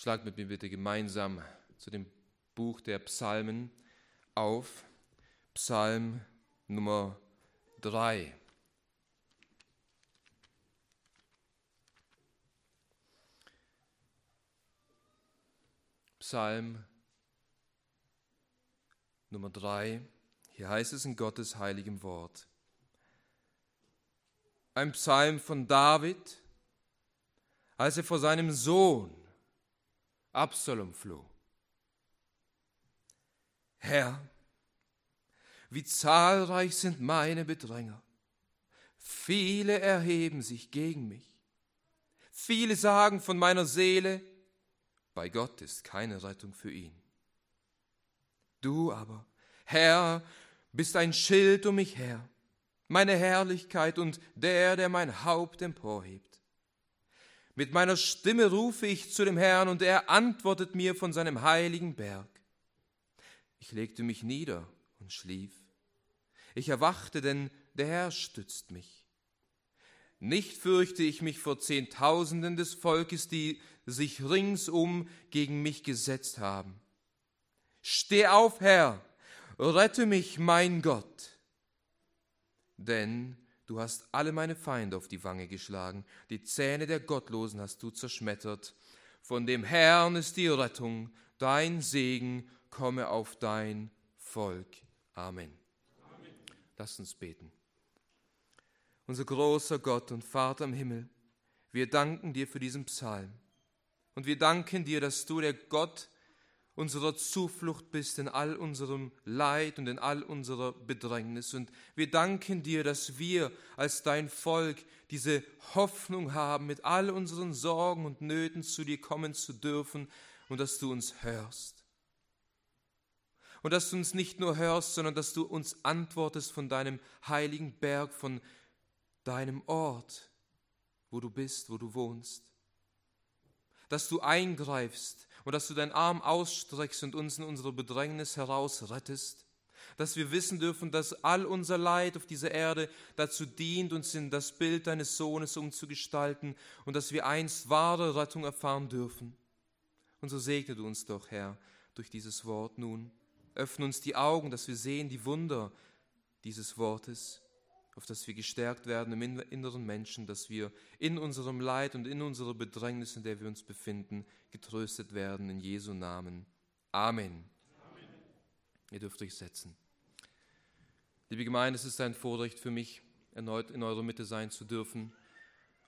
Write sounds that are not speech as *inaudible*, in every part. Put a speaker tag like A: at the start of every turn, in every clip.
A: Schlagt mit mir bitte gemeinsam zu dem Buch der Psalmen auf. Psalm Nummer 3. Psalm Nummer 3. Hier heißt es in Gottes heiligem Wort. Ein Psalm von David, als er vor seinem Sohn Absalom floh. Herr, wie zahlreich sind meine Bedränger. Viele erheben sich gegen mich. Viele sagen von meiner Seele, bei Gott ist keine Rettung für ihn. Du aber, Herr, bist ein Schild um mich her, meine Herrlichkeit und der, der mein Haupt emporhebt. Mit meiner Stimme rufe ich zu dem Herrn und er antwortet mir von seinem heiligen Berg. Ich legte mich nieder und schlief. Ich erwachte, denn der Herr stützt mich. Nicht fürchte ich mich vor Zehntausenden des Volkes, die sich ringsum gegen mich gesetzt haben. Steh auf, Herr, rette mich, mein Gott. Denn Du hast alle meine Feinde auf die Wange geschlagen, die Zähne der Gottlosen hast du zerschmettert. Von dem Herrn ist die Rettung, dein Segen komme auf dein Volk. Amen. Amen. Lass uns beten. Unser großer Gott und Vater im Himmel, wir danken dir für diesen Psalm. Und wir danken dir, dass du der Gott unserer Zuflucht bist in all unserem Leid und in all unserer Bedrängnis. Und wir danken dir, dass wir als dein Volk diese Hoffnung haben, mit all unseren Sorgen und Nöten zu dir kommen zu dürfen und dass du uns hörst. Und dass du uns nicht nur hörst, sondern dass du uns antwortest von deinem heiligen Berg, von deinem Ort, wo du bist, wo du wohnst. Dass du eingreifst und dass du deinen Arm ausstreckst und uns in unsere Bedrängnis herausrettest, dass wir wissen dürfen, dass all unser Leid auf dieser Erde dazu dient, uns in das Bild deines Sohnes umzugestalten und dass wir einst wahre Rettung erfahren dürfen. Und so segne du uns doch, Herr, durch dieses Wort nun. Öffne uns die Augen, dass wir sehen die Wunder dieses Wortes auf dass wir gestärkt werden im inneren Menschen, dass wir in unserem Leid und in unserer Bedrängnis, in der wir uns befinden, getröstet werden. In Jesu Namen. Amen. Amen. Ihr dürft euch setzen. Liebe Gemeinde, es ist ein Vorrecht für mich, erneut in eurer Mitte sein zu dürfen.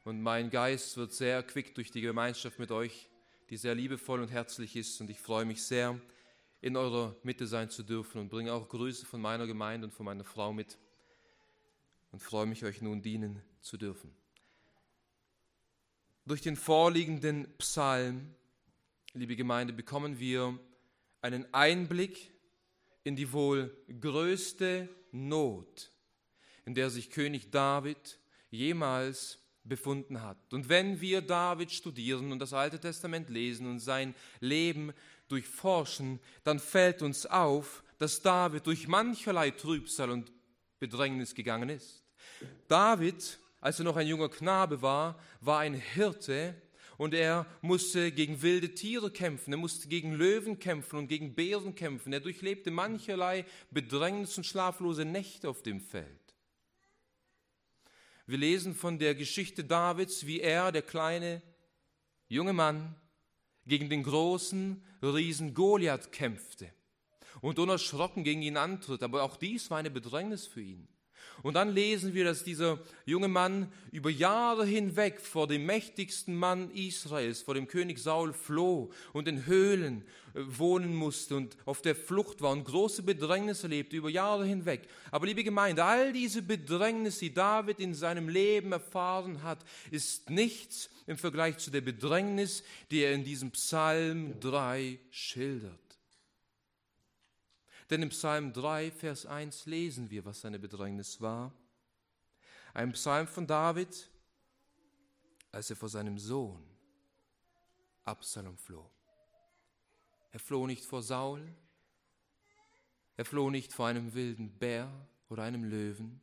A: Und mein Geist wird sehr erquickt durch die Gemeinschaft mit euch, die sehr liebevoll und herzlich ist. Und ich freue mich sehr, in eurer Mitte sein zu dürfen und bringe auch Grüße von meiner Gemeinde und von meiner Frau mit und freue mich, euch nun dienen zu dürfen. Durch den vorliegenden Psalm, liebe Gemeinde, bekommen wir einen Einblick in die wohl größte Not, in der sich König David jemals befunden hat. Und wenn wir David studieren und das Alte Testament lesen und sein Leben durchforschen, dann fällt uns auf, dass David durch mancherlei Trübsal und Bedrängnis gegangen ist. David, als er noch ein junger Knabe war, war ein Hirte und er musste gegen wilde Tiere kämpfen, er musste gegen Löwen kämpfen und gegen Bären kämpfen. Er durchlebte mancherlei Bedrängnis und schlaflose Nächte auf dem Feld. Wir lesen von der Geschichte Davids, wie er, der kleine junge Mann, gegen den großen Riesen Goliath kämpfte und unerschrocken gegen ihn antritt. Aber auch dies war eine Bedrängnis für ihn. Und dann lesen wir, dass dieser junge Mann über Jahre hinweg vor dem mächtigsten Mann Israels, vor dem König Saul, floh und in Höhlen äh, wohnen musste und auf der Flucht war und große Bedrängnisse erlebte über Jahre hinweg. Aber liebe Gemeinde, all diese Bedrängnisse, die David in seinem Leben erfahren hat, ist nichts im Vergleich zu der Bedrängnis, die er in diesem Psalm 3 schildert. Denn im Psalm 3, Vers 1 lesen wir, was seine Bedrängnis war. Ein Psalm von David, als er vor seinem Sohn Absalom floh. Er floh nicht vor Saul, er floh nicht vor einem wilden Bär oder einem Löwen,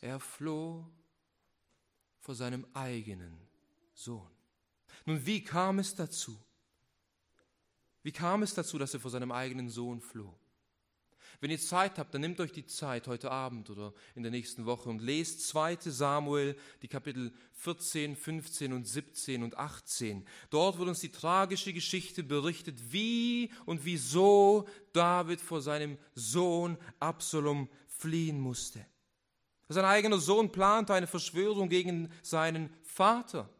A: er floh vor seinem eigenen Sohn. Nun, wie kam es dazu? Wie kam es dazu, dass er vor seinem eigenen Sohn floh? Wenn ihr Zeit habt, dann nehmt euch die Zeit heute Abend oder in der nächsten Woche und lest 2 Samuel, die Kapitel 14, 15 und 17 und 18. Dort wird uns die tragische Geschichte berichtet, wie und wieso David vor seinem Sohn Absalom fliehen musste. Sein eigener Sohn plante eine Verschwörung gegen seinen Vater.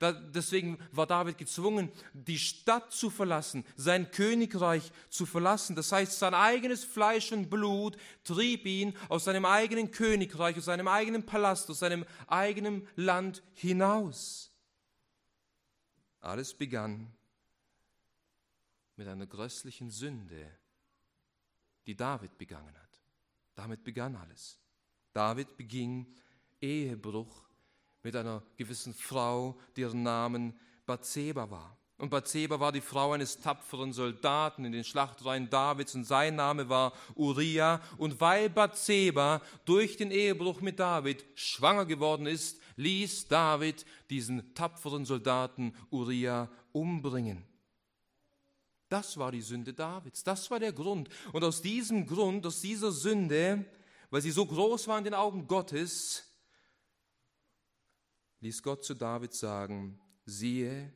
A: Deswegen war David gezwungen, die Stadt zu verlassen, sein Königreich zu verlassen. Das heißt, sein eigenes Fleisch und Blut trieb ihn aus seinem eigenen Königreich, aus seinem eigenen Palast, aus seinem eigenen Land hinaus. Alles begann mit einer grässlichen Sünde, die David begangen hat. Damit begann alles. David beging Ehebruch mit einer gewissen Frau, deren Namen Bathseba war. Und Bathseba war die Frau eines tapferen Soldaten in den Schlachtreihen Davids und sein Name war Uriah. Und weil Bathseba durch den Ehebruch mit David schwanger geworden ist, ließ David diesen tapferen Soldaten Uriah umbringen. Das war die Sünde Davids, das war der Grund. Und aus diesem Grund, aus dieser Sünde, weil sie so groß war in den Augen Gottes, ließ Gott zu David sagen, siehe,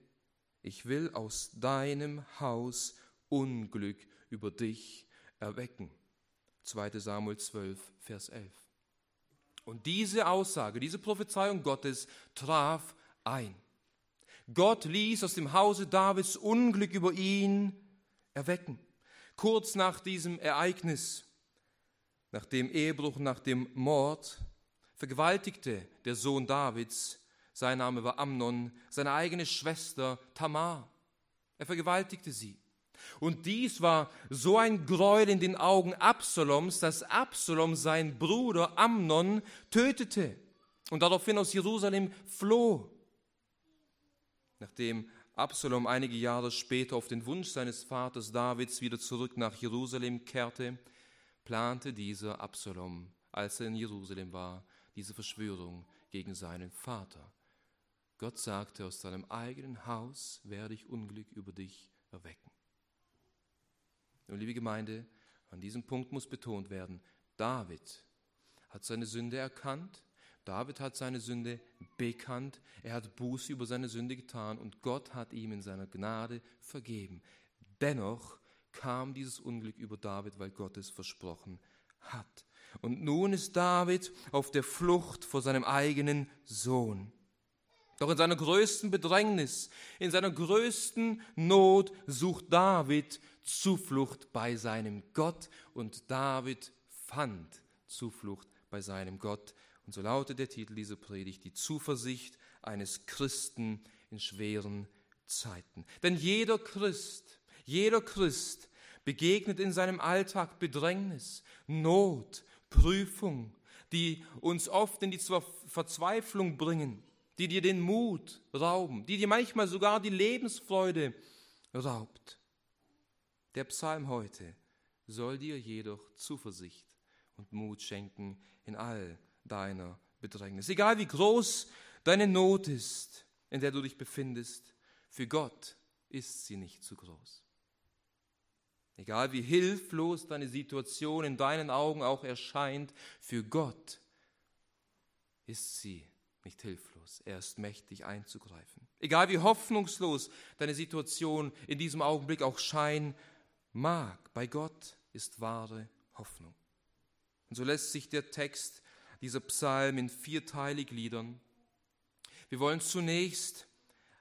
A: ich will aus deinem Haus Unglück über dich erwecken. 2 Samuel 12, Vers 11. Und diese Aussage, diese Prophezeiung Gottes traf ein. Gott ließ aus dem Hause Davids Unglück über ihn erwecken. Kurz nach diesem Ereignis, nach dem Ehebruch, nach dem Mord, vergewaltigte der Sohn Davids sein Name war Amnon, seine eigene Schwester Tamar. Er vergewaltigte sie. Und dies war so ein Gräuel in den Augen Absaloms, dass Absalom seinen Bruder Amnon tötete und daraufhin aus Jerusalem floh. Nachdem Absalom einige Jahre später auf den Wunsch seines Vaters Davids wieder zurück nach Jerusalem kehrte, plante dieser Absalom, als er in Jerusalem war, diese Verschwörung gegen seinen Vater. Gott sagte, aus deinem eigenen Haus werde ich Unglück über dich erwecken. Und liebe Gemeinde, an diesem Punkt muss betont werden, David hat seine Sünde erkannt, David hat seine Sünde bekannt, er hat Buße über seine Sünde getan und Gott hat ihm in seiner Gnade vergeben. Dennoch kam dieses Unglück über David, weil Gott es versprochen hat. Und nun ist David auf der Flucht vor seinem eigenen Sohn. Doch in seiner größten Bedrängnis, in seiner größten Not sucht David Zuflucht bei seinem Gott und David fand Zuflucht bei seinem Gott. Und so lautet der Titel dieser Predigt, die Zuversicht eines Christen in schweren Zeiten. Denn jeder Christ, jeder Christ begegnet in seinem Alltag Bedrängnis, Not, Prüfung, die uns oft in die Verzweiflung bringen die dir den Mut rauben, die dir manchmal sogar die Lebensfreude raubt. Der Psalm heute soll dir jedoch Zuversicht und Mut schenken in all deiner Bedrängnis. Egal wie groß deine Not ist, in der du dich befindest, für Gott ist sie nicht zu groß. Egal wie hilflos deine Situation in deinen Augen auch erscheint, für Gott ist sie nicht hilflos. Er ist mächtig einzugreifen. Egal wie hoffnungslos deine Situation in diesem Augenblick auch scheinen mag, bei Gott ist wahre Hoffnung. Und so lässt sich der Text dieser Psalm in vierteilig gliedern. Wir wollen zunächst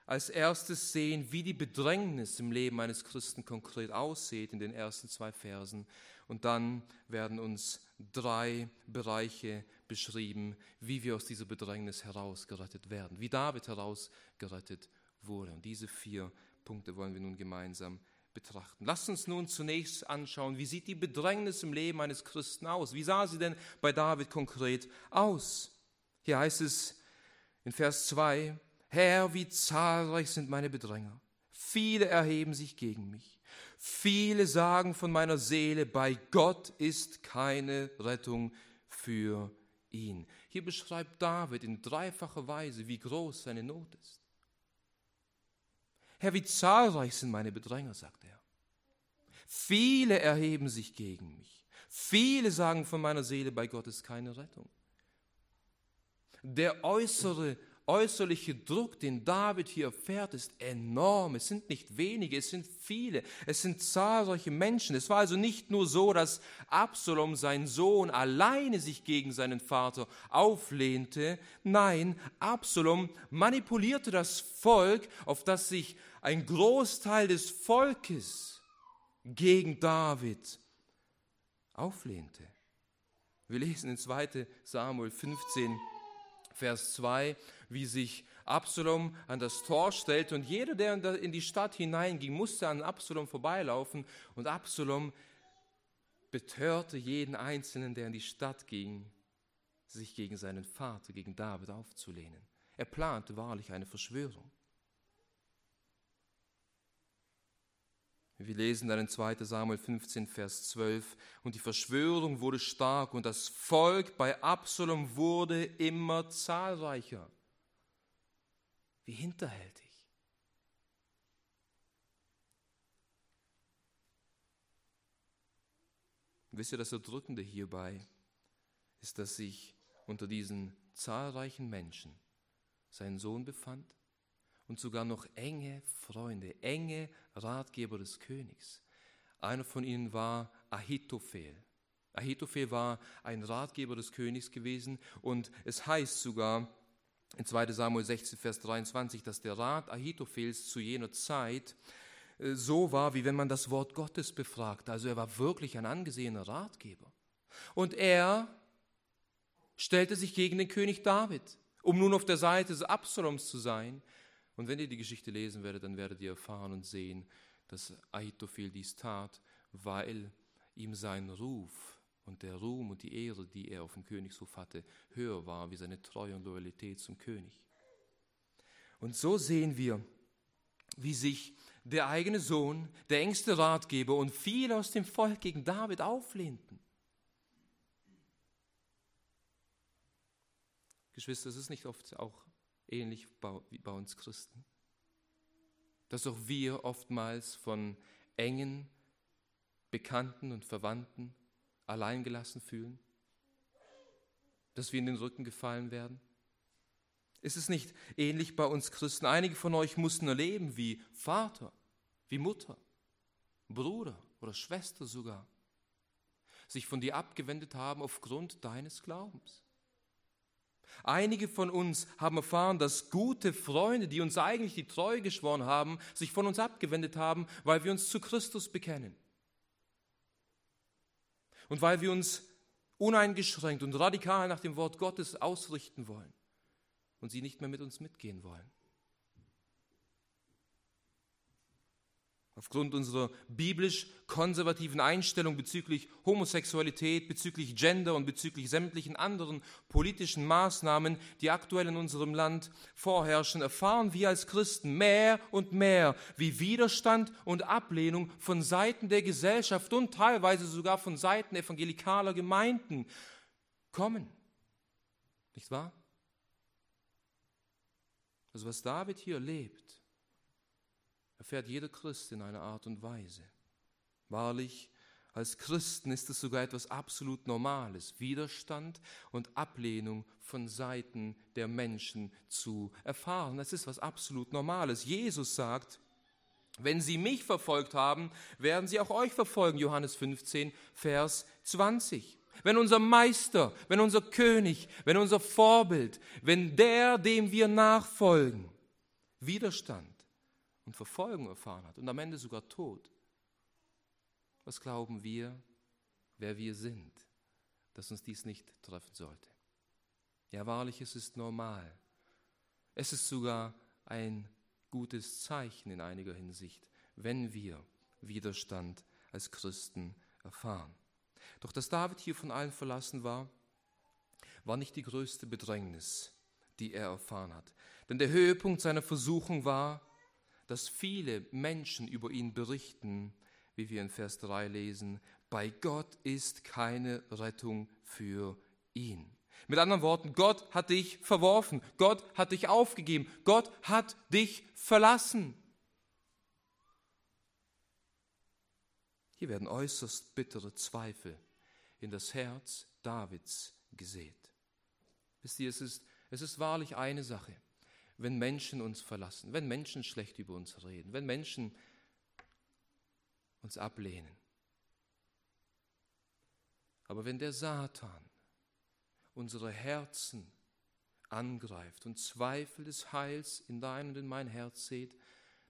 A: als erstes sehen, wie die Bedrängnis im Leben eines Christen konkret aussieht in den ersten zwei Versen. Und dann werden uns drei Bereiche beschrieben, wie wir aus dieser Bedrängnis herausgerettet werden, wie David herausgerettet wurde. Und diese vier Punkte wollen wir nun gemeinsam betrachten. Lasst uns nun zunächst anschauen, wie sieht die Bedrängnis im Leben eines Christen aus? Wie sah sie denn bei David konkret aus? Hier heißt es in Vers 2, Herr, wie zahlreich sind meine Bedränger. Viele erheben sich gegen mich. Viele sagen von meiner Seele, bei Gott ist keine Rettung für ihn. Hier beschreibt David in dreifacher Weise, wie groß seine Not ist. Herr, wie zahlreich sind meine Bedränger, sagt er. Viele erheben sich gegen mich. Viele sagen von meiner Seele, bei Gott ist keine Rettung. Der äußere äußerliche Druck, den David hier erfährt, ist enorm. Es sind nicht wenige, es sind viele, es sind zahlreiche Menschen. Es war also nicht nur so, dass Absalom, sein Sohn, alleine sich gegen seinen Vater auflehnte. Nein, Absalom manipulierte das Volk, auf das sich ein Großteil des Volkes gegen David auflehnte. Wir lesen in 2 Samuel 15, Vers 2, wie sich Absalom an das Tor stellte und jeder, der in die Stadt hineinging, musste an Absalom vorbeilaufen und Absalom betörte jeden Einzelnen, der in die Stadt ging, sich gegen seinen Vater, gegen David aufzulehnen. Er plante wahrlich eine Verschwörung. Wir lesen dann in 2 Samuel 15, Vers 12, und die Verschwörung wurde stark und das Volk bei Absalom wurde immer zahlreicher. Wie hinterhältig. wisst ihr, das Erdrückende hierbei ist, dass sich unter diesen zahlreichen Menschen sein Sohn befand und sogar noch enge Freunde, enge Ratgeber des Königs. Einer von ihnen war Ahitophel. Ahitophel war ein Ratgeber des Königs gewesen und es heißt sogar in 2 Samuel 16, Vers 23, dass der Rat Ahitophels zu jener Zeit äh, so war, wie wenn man das Wort Gottes befragt. Also er war wirklich ein angesehener Ratgeber. Und er stellte sich gegen den König David, um nun auf der Seite des Absaloms zu sein. Und wenn ihr die Geschichte lesen werdet, dann werdet ihr erfahren und sehen, dass Ahitophel dies tat, weil ihm sein Ruf und der Ruhm und die Ehre, die er auf dem Königshof hatte, höher war wie seine Treue und Loyalität zum König. Und so sehen wir, wie sich der eigene Sohn, der engste Ratgeber und viele aus dem Volk gegen David auflehnten. Geschwister, es ist nicht oft auch ähnlich wie bei uns Christen. Dass auch wir oftmals von engen Bekannten und Verwandten alleingelassen fühlen, dass wir in den Rücken gefallen werden. Ist es nicht ähnlich bei uns Christen? Einige von euch mussten erleben, wie Vater, wie Mutter, Bruder oder Schwester sogar sich von dir abgewendet haben aufgrund deines Glaubens. Einige von uns haben erfahren, dass gute Freunde, die uns eigentlich die Treue geschworen haben, sich von uns abgewendet haben, weil wir uns zu Christus bekennen. Und weil wir uns uneingeschränkt und radikal nach dem Wort Gottes ausrichten wollen und sie nicht mehr mit uns mitgehen wollen. Aufgrund unserer biblisch-konservativen Einstellung bezüglich Homosexualität, bezüglich Gender und bezüglich sämtlichen anderen politischen Maßnahmen, die aktuell in unserem Land vorherrschen, erfahren wir als Christen mehr und mehr, wie Widerstand und Ablehnung von Seiten der Gesellschaft und teilweise sogar von Seiten evangelikaler Gemeinden kommen. Nicht wahr? Also was David hier lebt, erfährt jeder Christ in einer Art und Weise. Wahrlich, als Christen ist es sogar etwas absolut Normales, Widerstand und Ablehnung von Seiten der Menschen zu erfahren. Das ist was absolut Normales. Jesus sagt, wenn sie mich verfolgt haben, werden sie auch euch verfolgen. Johannes 15, Vers 20. Wenn unser Meister, wenn unser König, wenn unser Vorbild, wenn der, dem wir nachfolgen, Widerstand und Verfolgung erfahren hat und am Ende sogar Tod. Was glauben wir, wer wir sind, dass uns dies nicht treffen sollte? Ja, wahrlich, es ist normal. Es ist sogar ein gutes Zeichen in einiger Hinsicht, wenn wir Widerstand als Christen erfahren. Doch dass David hier von allen verlassen war, war nicht die größte Bedrängnis, die er erfahren hat. Denn der Höhepunkt seiner Versuchung war, dass viele Menschen über ihn berichten, wie wir in Vers 3 lesen, bei Gott ist keine Rettung für ihn. Mit anderen Worten, Gott hat dich verworfen, Gott hat dich aufgegeben, Gott hat dich verlassen. Hier werden äußerst bittere Zweifel in das Herz Davids gesät. Wisst ihr, es ist, es ist wahrlich eine Sache, wenn Menschen uns verlassen, wenn Menschen schlecht über uns reden, wenn Menschen uns ablehnen. Aber wenn der Satan unsere Herzen angreift und Zweifel des Heils in dein und in mein Herz sät,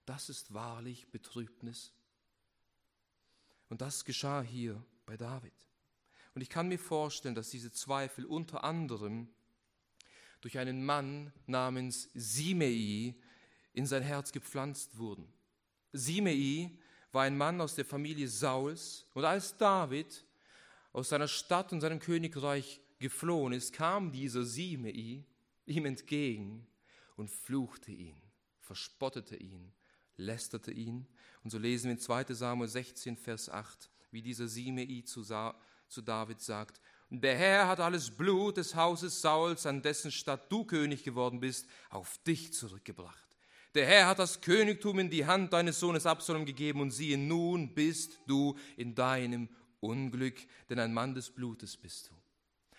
A: das ist wahrlich Betrübnis. Und das geschah hier bei David. Und ich kann mir vorstellen, dass diese Zweifel unter anderem durch einen Mann namens Simei in sein Herz gepflanzt wurden. Simei war ein Mann aus der Familie Sauls und als David aus seiner Stadt und seinem Königreich geflohen ist, kam dieser Simei ihm entgegen und fluchte ihn, verspottete ihn, lästerte ihn. Und so lesen wir in 2 Samuel 16, Vers 8, wie dieser Simei zu, David sagt, der Herr hat alles Blut des Hauses Sauls, an dessen Stadt du König geworden bist, auf dich zurückgebracht. Der Herr hat das Königtum in die Hand deines Sohnes Absalom gegeben und siehe, nun bist du in deinem Unglück, denn ein Mann des Blutes bist du.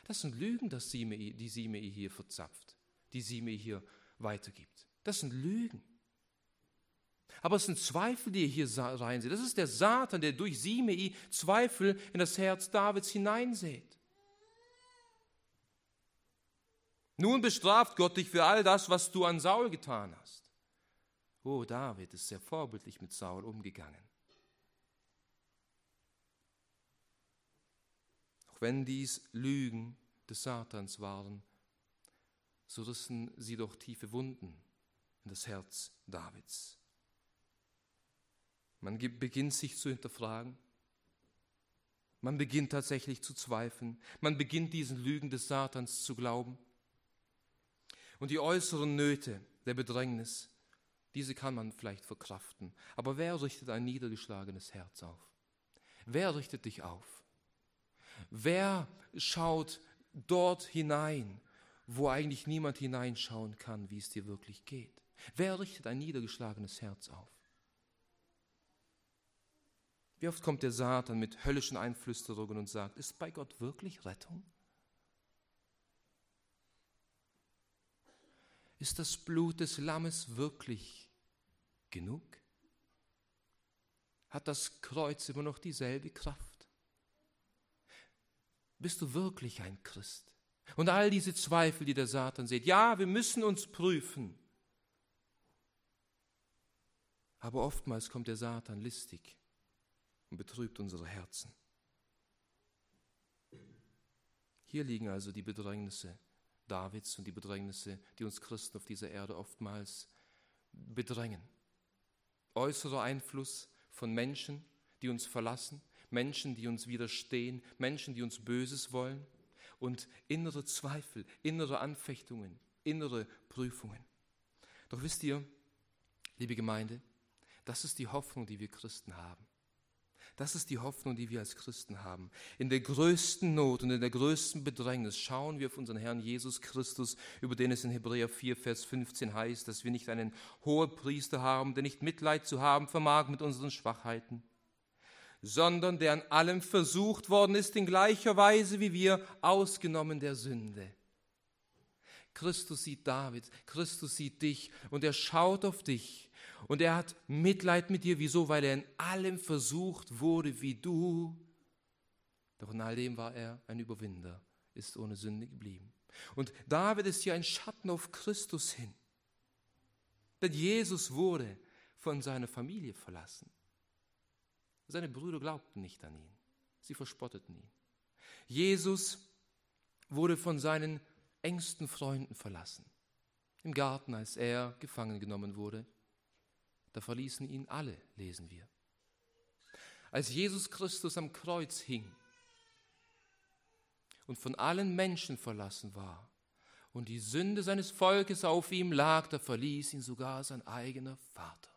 A: Das sind Lügen, das Simei, die Simei hier verzapft, die Simei hier weitergibt. Das sind Lügen. Aber es sind Zweifel, die ihr hier reinsieht. Das ist der Satan, der durch Simei Zweifel in das Herz Davids hineinsät. Nun bestraft Gott dich für all das, was du an Saul getan hast. Oh, David ist sehr vorbildlich mit Saul umgegangen. Auch wenn dies Lügen des Satans waren, so rissen sie doch tiefe Wunden in das Herz Davids. Man beginnt sich zu hinterfragen. Man beginnt tatsächlich zu zweifeln. Man beginnt diesen Lügen des Satans zu glauben. Und die äußeren Nöte der Bedrängnis diese kann man vielleicht verkraften. Aber wer richtet ein niedergeschlagenes Herz auf? Wer richtet dich auf? Wer schaut dort hinein, wo eigentlich niemand hineinschauen kann, wie es dir wirklich geht? Wer richtet ein niedergeschlagenes Herz auf? Wie oft kommt der Satan mit höllischen Einflüsterungen und sagt, ist bei Gott wirklich Rettung? Ist das Blut des Lammes wirklich genug? Hat das Kreuz immer noch dieselbe Kraft? Bist du wirklich ein Christ? Und all diese Zweifel, die der Satan sieht, ja, wir müssen uns prüfen. Aber oftmals kommt der Satan listig und betrübt unsere Herzen. Hier liegen also die Bedrängnisse Davids und die Bedrängnisse, die uns Christen auf dieser Erde oftmals bedrängen äußerer Einfluss von Menschen, die uns verlassen, Menschen, die uns widerstehen, Menschen, die uns Böses wollen und innere Zweifel, innere Anfechtungen, innere Prüfungen. Doch wisst ihr, liebe Gemeinde, das ist die Hoffnung, die wir Christen haben. Das ist die Hoffnung, die wir als Christen haben. In der größten Not und in der größten Bedrängnis schauen wir auf unseren Herrn Jesus Christus, über den es in Hebräer 4, Vers 15 heißt, dass wir nicht einen hohen Priester haben, der nicht Mitleid zu haben vermag mit unseren Schwachheiten, sondern der an allem versucht worden ist in gleicher Weise wie wir, ausgenommen der Sünde. Christus sieht David, Christus sieht dich und er schaut auf dich und er hat Mitleid mit dir. Wieso? Weil er in allem versucht wurde wie du. Doch in all dem war er ein Überwinder, ist ohne Sünde geblieben. Und David ist hier ein Schatten auf Christus hin. Denn Jesus wurde von seiner Familie verlassen. Seine Brüder glaubten nicht an ihn. Sie verspotteten ihn. Jesus wurde von seinen engsten Freunden verlassen. Im Garten, als er gefangen genommen wurde. Da verließen ihn alle, lesen wir. Als Jesus Christus am Kreuz hing und von allen Menschen verlassen war und die Sünde seines Volkes auf ihm lag, da verließ ihn sogar sein eigener Vater.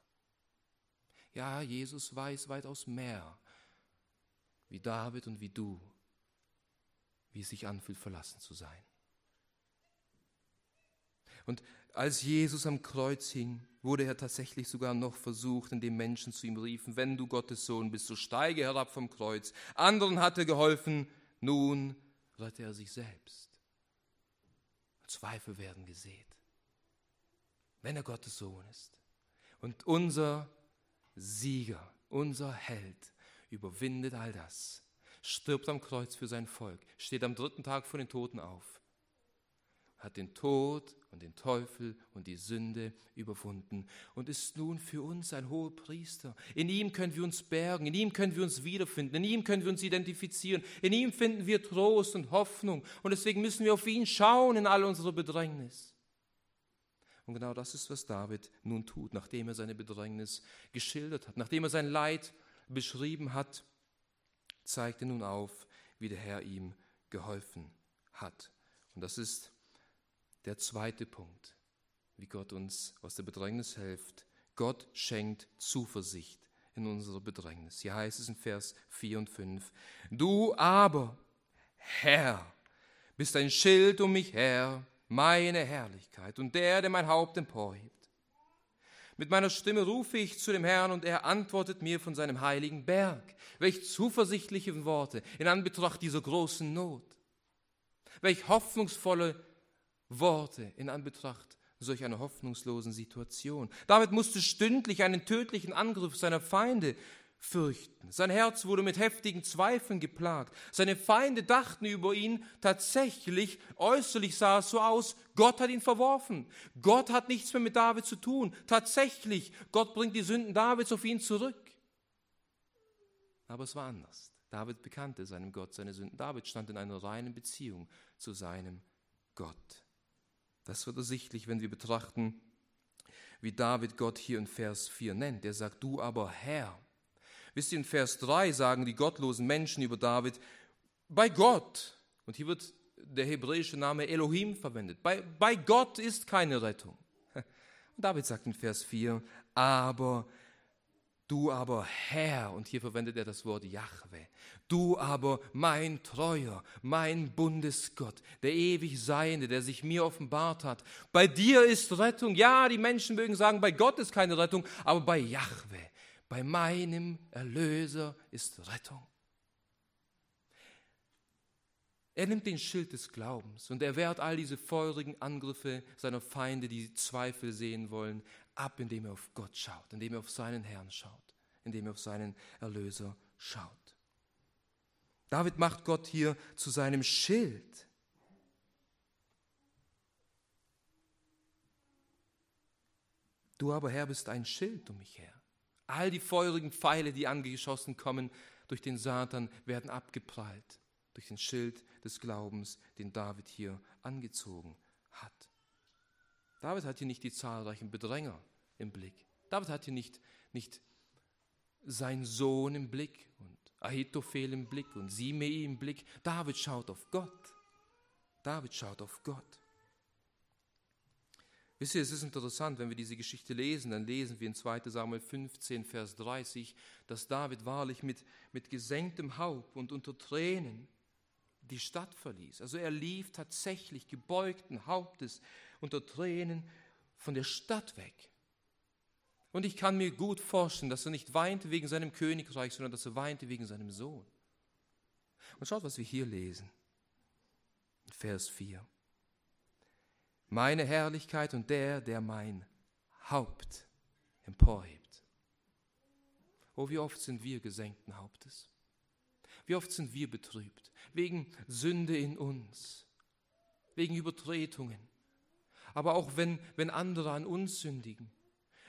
A: Ja, Jesus weiß weitaus mehr, wie David und wie du, wie es sich anfühlt, verlassen zu sein. Und als Jesus am Kreuz hing, wurde er tatsächlich sogar noch versucht, indem Menschen zu ihm riefen, wenn du Gottes Sohn bist, so steige herab vom Kreuz. Anderen hat er geholfen, nun rette er sich selbst. Zweifel werden gesät, wenn er Gottes Sohn ist. Und unser Sieger, unser Held überwindet all das, stirbt am Kreuz für sein Volk, steht am dritten Tag vor den Toten auf, hat den Tod und den Teufel und die Sünde überwunden und ist nun für uns ein hoher Priester. In ihm können wir uns bergen, in ihm können wir uns wiederfinden, in ihm können wir uns identifizieren, in ihm finden wir Trost und Hoffnung und deswegen müssen wir auf ihn schauen in all unserer Bedrängnis. Und genau das ist, was David nun tut, nachdem er seine Bedrängnis geschildert hat, nachdem er sein Leid beschrieben hat, zeigt er nun auf, wie der Herr ihm geholfen hat. Und das ist der zweite Punkt, wie Gott uns aus der Bedrängnis hilft. Gott schenkt Zuversicht in unserer Bedrängnis. Hier heißt es in Vers 4 und 5, Du aber, Herr, bist ein Schild um mich her, meine Herrlichkeit und der, der mein Haupt emporhebt. Mit meiner Stimme rufe ich zu dem Herrn und er antwortet mir von seinem heiligen Berg. Welch zuversichtliche Worte in Anbetracht dieser großen Not. Welch hoffnungsvolle Worte in Anbetracht solch einer hoffnungslosen Situation. David musste stündlich einen tödlichen Angriff seiner Feinde fürchten. Sein Herz wurde mit heftigen Zweifeln geplagt. Seine Feinde dachten über ihn tatsächlich, äußerlich sah es so aus, Gott hat ihn verworfen. Gott hat nichts mehr mit David zu tun. Tatsächlich, Gott bringt die Sünden Davids auf ihn zurück. Aber es war anders. David bekannte seinem Gott seine Sünden. David stand in einer reinen Beziehung zu seinem Gott. Das wird ersichtlich, wenn wir betrachten, wie David Gott hier in Vers 4 nennt. Er sagt, du aber Herr. Wisst ihr, in Vers 3 sagen die gottlosen Menschen über David, bei Gott, und hier wird der hebräische Name Elohim verwendet, bei, bei Gott ist keine Rettung. *laughs* Und David sagt in Vers 4, aber du aber Herr, und hier verwendet er das Wort Jahwe, du aber mein Treuer, mein Bundesgott, der ewig Seiende, der sich mir offenbart hat. Bei dir ist Rettung. Ja, die Menschen mögen sagen, bei Gott ist keine Rettung, aber bei Jahwe, bei meinem Erlöser ist Rettung. Er nimmt den Schild des Glaubens und er wehrt all diese feurigen Angriffe seiner Feinde, die Zweifel sehen wollen, ab, indem er auf Gott schaut, indem er auf seinen Herrn schaut, indem er auf seinen Erlöser schaut. David macht Gott hier zu seinem Schild. Du aber, Herr, bist ein Schild um mich her. All die feurigen Pfeile, die angeschossen kommen durch den Satan, werden abgeprallt durch den Schild des Glaubens, den David hier angezogen hat. David hat hier nicht die zahlreichen Bedränger im Blick. David hat hier nicht, nicht sein Sohn im Blick und Ahitophel im Blick und Simei im Blick. David schaut auf Gott. David schaut auf Gott. Wisst ihr, es ist interessant, wenn wir diese Geschichte lesen, dann lesen wir in 2 Samuel 15, Vers 30, dass David wahrlich mit, mit gesenktem Haupt und unter Tränen die Stadt verließ. Also er lief tatsächlich gebeugten Hauptes unter Tränen von der Stadt weg. Und ich kann mir gut vorstellen, dass er nicht weinte wegen seinem Königreich, sondern dass er weinte wegen seinem Sohn. Und schaut, was wir hier lesen. Vers 4 meine Herrlichkeit und der, der mein Haupt emporhebt. Oh, wie oft sind wir gesenkten Hauptes? Wie oft sind wir betrübt? Wegen Sünde in uns, wegen Übertretungen, aber auch wenn, wenn andere an uns sündigen.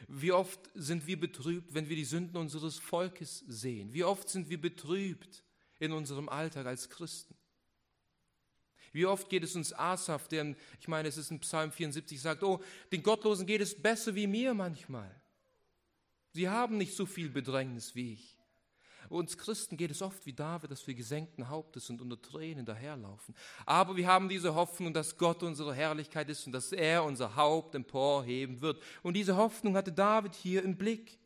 A: Wie oft sind wir betrübt, wenn wir die Sünden unseres Volkes sehen? Wie oft sind wir betrübt in unserem Alltag als Christen? Wie oft geht es uns Asaf, der, ich meine, es ist in Psalm 74, sagt, oh, den Gottlosen geht es besser wie mir manchmal. Sie haben nicht so viel Bedrängnis wie ich. Uns Christen geht es oft wie David, dass wir gesenkten Hauptes und unter Tränen daherlaufen. Aber wir haben diese Hoffnung, dass Gott unsere Herrlichkeit ist und dass er unser Haupt emporheben wird. Und diese Hoffnung hatte David hier im Blick.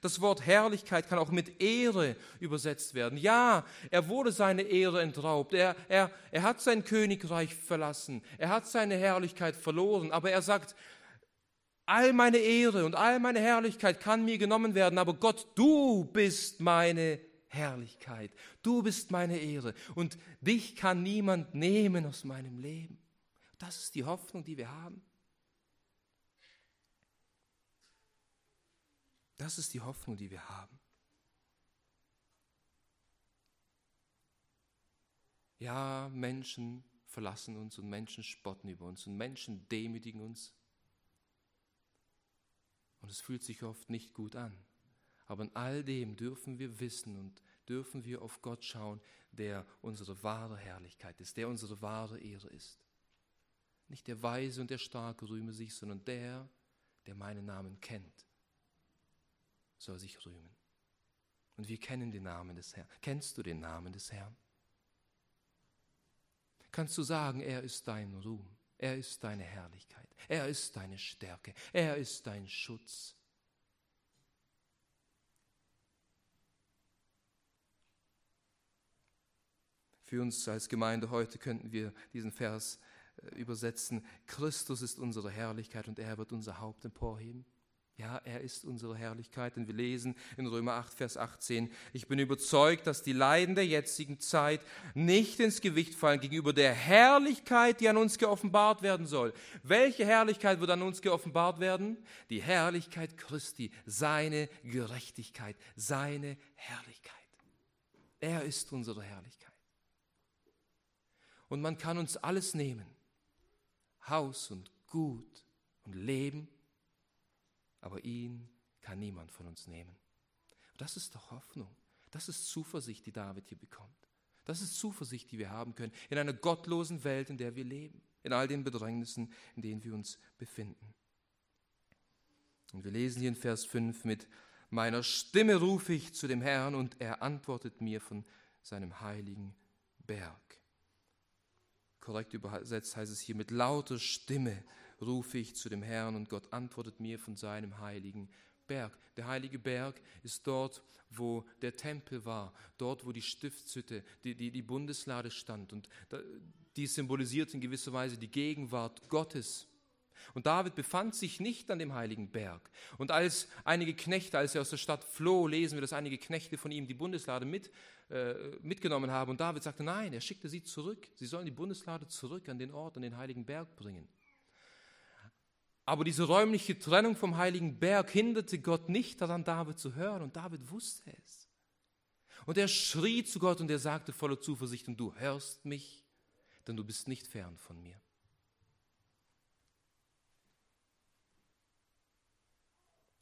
A: Das Wort Herrlichkeit kann auch mit Ehre übersetzt werden. Ja, er wurde seine Ehre entraubt. Er, er, er hat sein Königreich verlassen. Er hat seine Herrlichkeit verloren. Aber er sagt, all meine Ehre und all meine Herrlichkeit kann mir genommen werden. Aber Gott, du bist meine Herrlichkeit. Du bist meine Ehre. Und dich kann niemand nehmen aus meinem Leben. Das ist die Hoffnung, die wir haben. Das ist die Hoffnung, die wir haben. Ja, Menschen verlassen uns und Menschen spotten über uns und Menschen demütigen uns. Und es fühlt sich oft nicht gut an. Aber in all dem dürfen wir wissen und dürfen wir auf Gott schauen, der unsere wahre Herrlichkeit ist, der unsere wahre Ehre ist. Nicht der Weise und der Starke rühme sich, sondern der, der meinen Namen kennt soll sich rühmen. Und wir kennen den Namen des Herrn. Kennst du den Namen des Herrn? Kannst du sagen, er ist dein Ruhm, er ist deine Herrlichkeit, er ist deine Stärke, er ist dein Schutz. Für uns als Gemeinde heute könnten wir diesen Vers äh, übersetzen, Christus ist unsere Herrlichkeit und er wird unser Haupt emporheben. Ja, er ist unsere Herrlichkeit. Und wir lesen in Römer 8, Vers 18, ich bin überzeugt, dass die Leiden der jetzigen Zeit nicht ins Gewicht fallen gegenüber der Herrlichkeit, die an uns geoffenbart werden soll. Welche Herrlichkeit wird an uns geoffenbart werden? Die Herrlichkeit Christi, seine Gerechtigkeit, seine Herrlichkeit. Er ist unsere Herrlichkeit. Und man kann uns alles nehmen. Haus und Gut und Leben aber ihn kann niemand von uns nehmen. Das ist doch Hoffnung. Das ist Zuversicht, die David hier bekommt. Das ist Zuversicht, die wir haben können in einer gottlosen Welt, in der wir leben, in all den Bedrängnissen, in denen wir uns befinden. Und wir lesen hier in Vers 5 mit meiner Stimme rufe ich zu dem Herrn und er antwortet mir von seinem heiligen Berg. Korrekt übersetzt heißt es hier mit lauter Stimme rufe ich zu dem Herrn und Gott antwortet mir von seinem heiligen Berg. Der heilige Berg ist dort, wo der Tempel war, dort, wo die Stiftshütte, die, die, die Bundeslade stand. Und die symbolisiert in gewisser Weise die Gegenwart Gottes. Und David befand sich nicht an dem heiligen Berg. Und als einige Knechte, als er aus der Stadt floh, lesen wir, dass einige Knechte von ihm die Bundeslade mit, äh, mitgenommen haben. Und David sagte, nein, er schickte sie zurück. Sie sollen die Bundeslade zurück an den Ort, an den heiligen Berg bringen. Aber diese räumliche Trennung vom heiligen Berg hinderte Gott nicht daran, David zu hören. Und David wusste es. Und er schrie zu Gott und er sagte voller Zuversicht, und du hörst mich, denn du bist nicht fern von mir.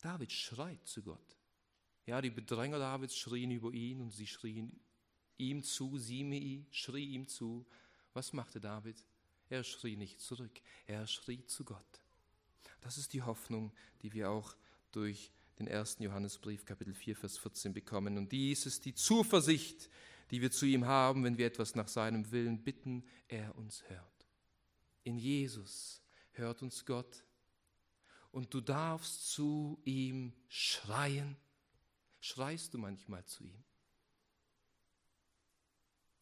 A: David schreit zu Gott. Ja, die Bedränger Davids schrien über ihn und sie schrien ihm zu, Simei schrie ihm zu. Was machte David? Er schrie nicht zurück, er schrie zu Gott. Das ist die Hoffnung, die wir auch durch den ersten Johannesbrief, Kapitel 4, Vers 14 bekommen. Und dies ist die Zuversicht, die wir zu ihm haben, wenn wir etwas nach seinem Willen bitten, er uns hört. In Jesus hört uns Gott und du darfst zu ihm schreien. Schreist du manchmal zu ihm?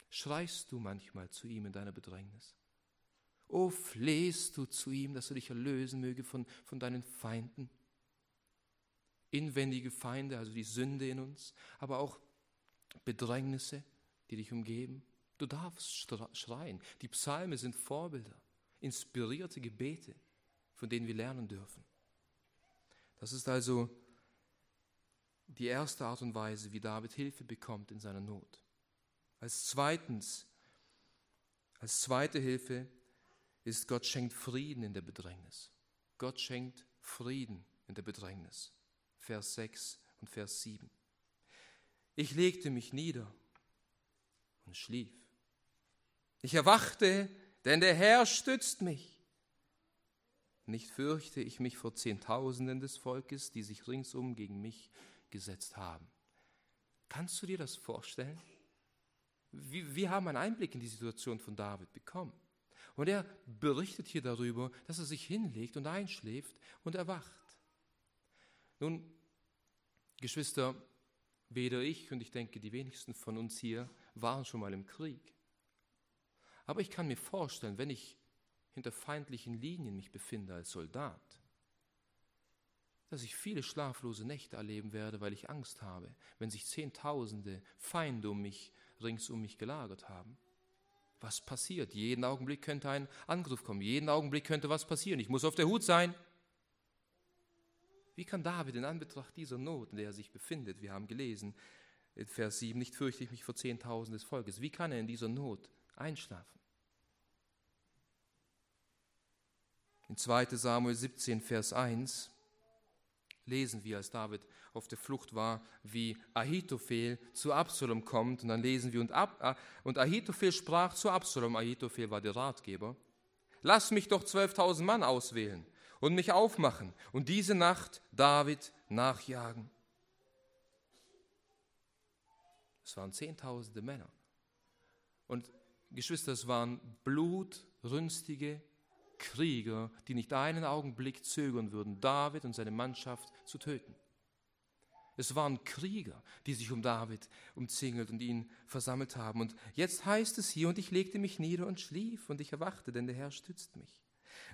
A: Schreist du manchmal zu ihm in deiner Bedrängnis? Oh, flehst du zu ihm, dass er dich erlösen möge von, von deinen Feinden. Inwendige Feinde, also die Sünde in uns, aber auch Bedrängnisse, die dich umgeben. Du darfst schreien. Die Psalme sind Vorbilder, inspirierte Gebete, von denen wir lernen dürfen. Das ist also die erste Art und Weise, wie David Hilfe bekommt in seiner Not. Als zweitens, als zweite Hilfe ist, Gott schenkt Frieden in der Bedrängnis. Gott schenkt Frieden in der Bedrängnis. Vers 6 und Vers 7. Ich legte mich nieder und schlief. Ich erwachte, denn der Herr stützt mich. Nicht fürchte ich mich vor Zehntausenden des Volkes, die sich ringsum gegen mich gesetzt haben. Kannst du dir das vorstellen? Wir, haben einen Einblick in die Situation von David bekommen. Und er berichtet hier darüber, dass er sich hinlegt und einschläft und erwacht. Nun, Geschwister, weder ich und ich denke, die wenigsten von uns hier waren schon mal im Krieg. Aber ich kann mir vorstellen, wenn ich hinter feindlichen Linien mich befinde als Soldat, dass ich viele schlaflose Nächte erleben werde, weil ich Angst habe, wenn sich Zehntausende Feinde um mich, rings um mich gelagert haben. Was passiert? Jeden Augenblick könnte ein Angriff kommen, jeden Augenblick könnte was passieren. Ich muss auf der Hut sein. Wie kann David in Anbetracht dieser Not, in der er sich befindet, wir haben gelesen, in Vers 7, nicht fürchte ich mich vor Zehntausenden des Volkes, wie kann er in dieser Not einschlafen? In 2 Samuel 17, Vers 1 lesen wir, als David auf der Flucht war, wie Ahitophel zu Absalom kommt. Und dann lesen wir, und, Ab, äh, und Ahitophel sprach zu Absalom, Ahitophel war der Ratgeber, lass mich doch 12.000 Mann auswählen und mich aufmachen und diese Nacht David nachjagen. Es waren Zehntausende Männer. Und Geschwister, es waren blutrünstige Krieger, die nicht einen Augenblick zögern würden, David und seine Mannschaft zu töten. Es waren Krieger, die sich um David umzingelt und ihn versammelt haben. Und jetzt heißt es hier, und ich legte mich nieder und schlief, und ich erwachte, denn der Herr stützt mich.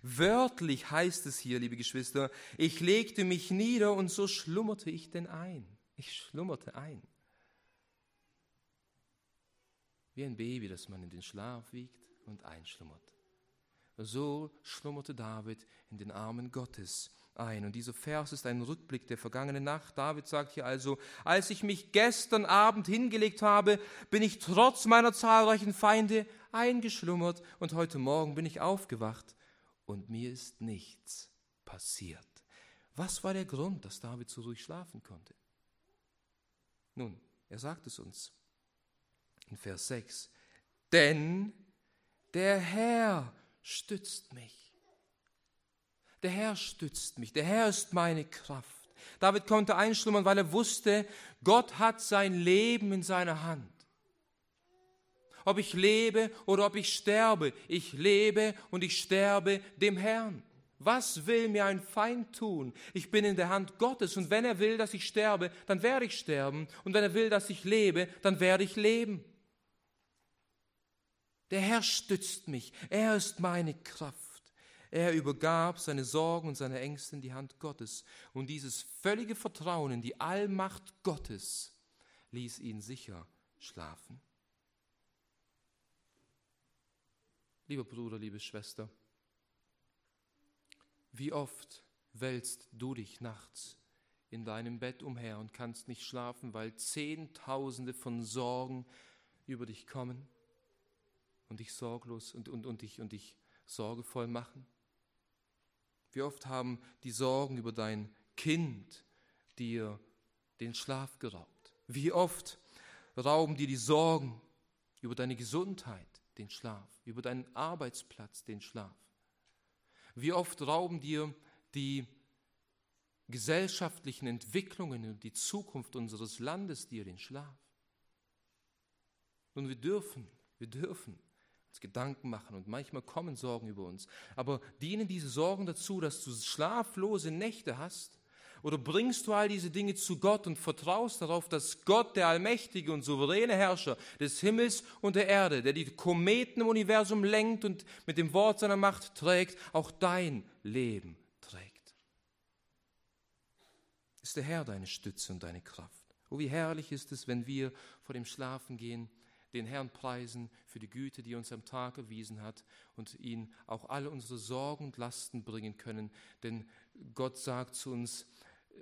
A: Wörtlich heißt es hier, liebe Geschwister, ich legte mich nieder und so schlummerte ich denn ein. Ich schlummerte ein. Wie ein Baby, das man in den Schlaf wiegt und einschlummert. So schlummerte David in den Armen Gottes ein. Und dieser Vers ist ein Rückblick der vergangenen Nacht. David sagt hier also, als ich mich gestern Abend hingelegt habe, bin ich trotz meiner zahlreichen Feinde eingeschlummert und heute Morgen bin ich aufgewacht und mir ist nichts passiert. Was war der Grund, dass David so ruhig schlafen konnte? Nun, er sagt es uns in Vers 6. Denn der Herr stützt mich. Der Herr stützt mich. Der Herr ist meine Kraft. David konnte einschlummern, weil er wusste, Gott hat sein Leben in seiner Hand. Ob ich lebe oder ob ich sterbe, ich lebe und ich sterbe dem Herrn. Was will mir ein Feind tun? Ich bin in der Hand Gottes und wenn er will, dass ich sterbe, dann werde ich sterben und wenn er will, dass ich lebe, dann werde ich leben. Der Herr stützt mich. Er ist meine Kraft. Er übergab seine Sorgen und seine Ängste in die Hand Gottes. Und dieses völlige Vertrauen in die Allmacht Gottes ließ ihn sicher schlafen. Lieber Bruder, liebe Schwester, wie oft wälzt du dich nachts in deinem Bett umher und kannst nicht schlafen, weil Zehntausende von Sorgen über dich kommen? Und dich sorglos und, und, und, dich, und dich sorgevoll machen? Wie oft haben die Sorgen über dein Kind dir den Schlaf geraubt? Wie oft rauben dir die Sorgen über deine Gesundheit den Schlaf, über deinen Arbeitsplatz den Schlaf? Wie oft rauben dir die gesellschaftlichen Entwicklungen und die Zukunft unseres Landes dir den Schlaf? Und wir dürfen, wir dürfen uns Gedanken machen und manchmal kommen Sorgen über uns. Aber dienen diese Sorgen dazu, dass du schlaflose Nächte hast? Oder bringst du all diese Dinge zu Gott und vertraust darauf, dass Gott, der allmächtige und souveräne Herrscher des Himmels und der Erde, der die Kometen im Universum lenkt und mit dem Wort seiner Macht trägt, auch dein Leben trägt? Ist der Herr deine Stütze und deine Kraft? Oh, wie herrlich ist es, wenn wir vor dem Schlafen gehen den Herrn preisen für die Güte, die er uns am Tag erwiesen hat und ihn auch alle unsere Sorgen und Lasten bringen können. Denn Gott sagt zu uns,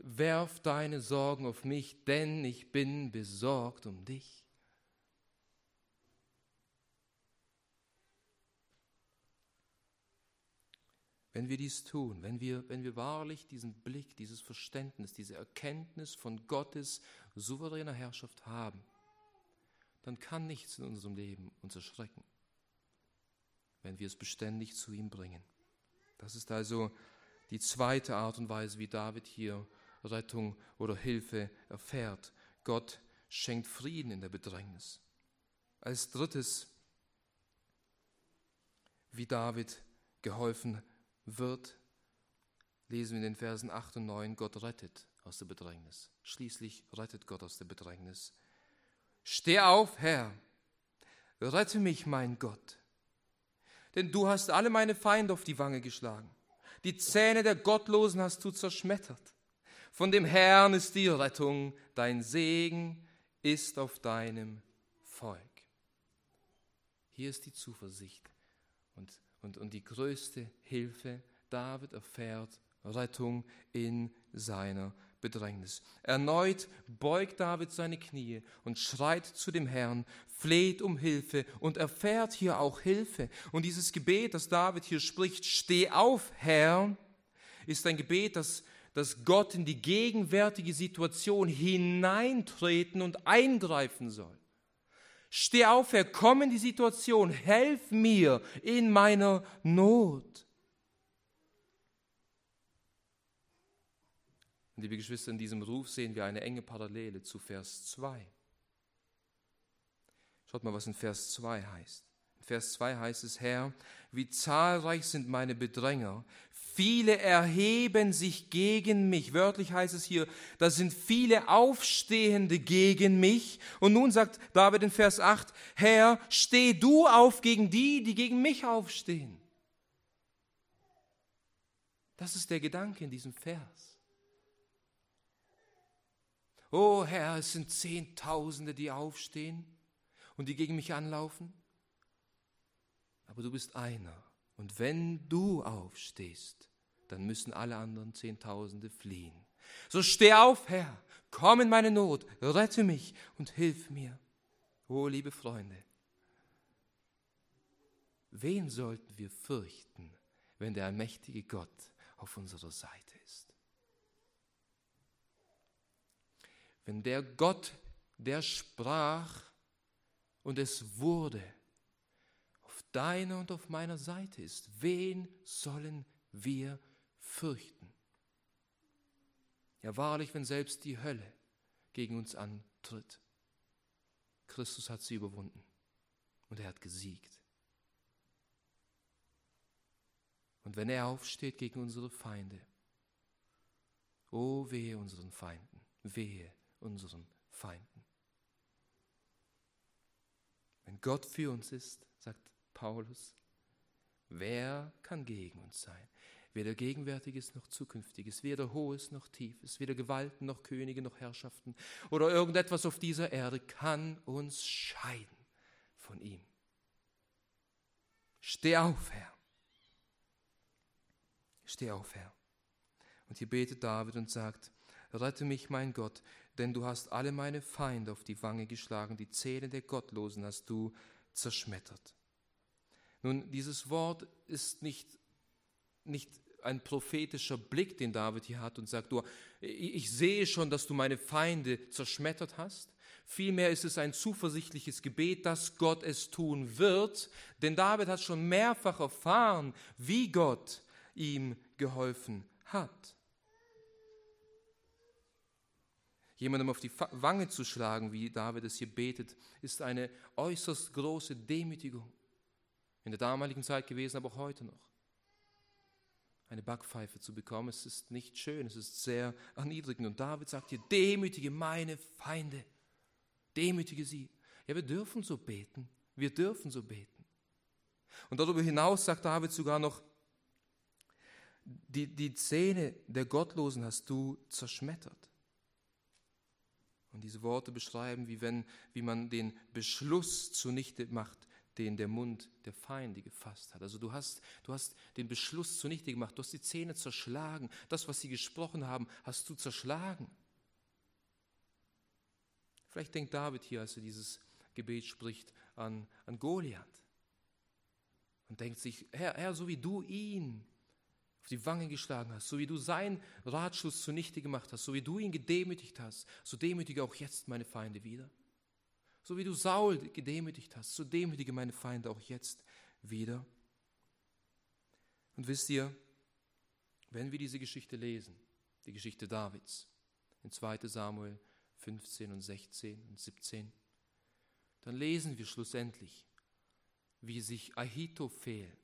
A: werf deine Sorgen auf mich, denn ich bin besorgt um dich. Wenn wir dies tun, wenn wir, wenn wir wahrlich diesen Blick, dieses Verständnis, diese Erkenntnis von Gottes souveräner Herrschaft haben, dann kann nichts in unserem Leben uns erschrecken, wenn wir es beständig zu ihm bringen. Das ist also die zweite Art und Weise, wie David hier Rettung oder Hilfe erfährt. Gott schenkt Frieden in der Bedrängnis. Als drittes, wie David geholfen wird, lesen wir in den Versen 8 und 9, Gott rettet aus der Bedrängnis. Schließlich rettet Gott aus der Bedrängnis. Steh auf, Herr, rette mich, mein Gott, denn du hast alle meine Feinde auf die Wange geschlagen. Die Zähne der Gottlosen hast du zerschmettert. Von dem Herrn ist die Rettung, dein Segen ist auf deinem Volk. Hier ist die Zuversicht und, und, und die größte Hilfe. David erfährt Rettung in seiner Bedrängnis. Erneut beugt David seine Knie und schreit zu dem Herrn, fleht um Hilfe und erfährt hier auch Hilfe. Und dieses Gebet, das David hier spricht, steh auf, Herr, ist ein Gebet, das, das Gott in die gegenwärtige Situation hineintreten und eingreifen soll. Steh auf, Herr, komm in die Situation, helf mir in meiner Not. Und liebe Geschwister, in diesem Ruf sehen wir eine enge Parallele zu Vers 2. Schaut mal, was in Vers 2 heißt. In Vers 2 heißt es, Herr, wie zahlreich sind meine Bedränger, Viele erheben sich gegen mich. Wörtlich heißt es hier, da sind viele Aufstehende gegen mich. Und nun sagt David in Vers 8, Herr, steh du auf gegen die, die gegen mich aufstehen. Das ist der Gedanke in diesem Vers. Oh Herr, es sind Zehntausende, die aufstehen und die gegen mich anlaufen. Aber du bist einer und wenn du aufstehst, dann müssen alle anderen Zehntausende fliehen. So steh auf, Herr, komm in meine Not, rette mich und hilf mir. Oh, liebe Freunde, wen sollten wir fürchten, wenn der allmächtige Gott auf unserer Seite ist? Wenn der Gott, der sprach und es wurde, deiner und auf meiner Seite ist, wen sollen wir fürchten? Ja wahrlich, wenn selbst die Hölle gegen uns antritt. Christus hat sie überwunden und er hat gesiegt. Und wenn er aufsteht gegen unsere Feinde, oh wehe unseren Feinden, wehe unseren Feinden. Wenn Gott für uns ist, sagt Paulus, wer kann gegen uns sein? Weder Gegenwärtiges noch Zukünftiges, weder Hohes noch Tiefes, weder Gewalten noch Könige noch Herrschaften oder irgendetwas auf dieser Erde kann uns scheiden von ihm. Steh auf, Herr. Steh auf, Herr. Und hier betet David und sagt, rette mich, mein Gott, denn du hast alle meine Feinde auf die Wange geschlagen, die Zähne der Gottlosen hast du zerschmettert. Nun, dieses Wort ist nicht, nicht ein prophetischer Blick, den David hier hat und sagt, du, ich sehe schon, dass du meine Feinde zerschmettert hast. Vielmehr ist es ein zuversichtliches Gebet, dass Gott es tun wird, denn David hat schon mehrfach erfahren, wie Gott ihm geholfen hat. Jemandem auf die Wange zu schlagen, wie David es hier betet, ist eine äußerst große Demütigung in der damaligen Zeit gewesen, aber auch heute noch. Eine Backpfeife zu bekommen, es ist nicht schön, es ist sehr erniedrigend. Und David sagt hier, demütige meine Feinde, demütige sie. Ja, wir dürfen so beten, wir dürfen so beten. Und darüber hinaus sagt David sogar noch, die, die Zähne der Gottlosen hast du zerschmettert. Und diese Worte beschreiben, wie, wenn, wie man den Beschluss zunichte macht, den der Mund der Feinde gefasst hat. Also du hast, du hast den Beschluss zunichte gemacht, du hast die Zähne zerschlagen, das, was sie gesprochen haben, hast du zerschlagen. Vielleicht denkt David hier, als er dieses Gebet spricht, an, an Goliath und denkt sich, Herr, Herr, so wie du ihn auf die Wange geschlagen hast, so wie du seinen Ratschluss zunichte gemacht hast, so wie du ihn gedemütigt hast, so demütige auch jetzt meine Feinde wieder. So wie du Saul gedemütigt hast, so demütige meine Feinde auch jetzt wieder. Und wisst ihr, wenn wir diese Geschichte lesen, die Geschichte Davids, in 2 Samuel 15 und 16 und 17, dann lesen wir schlussendlich, wie sich Ahitophel,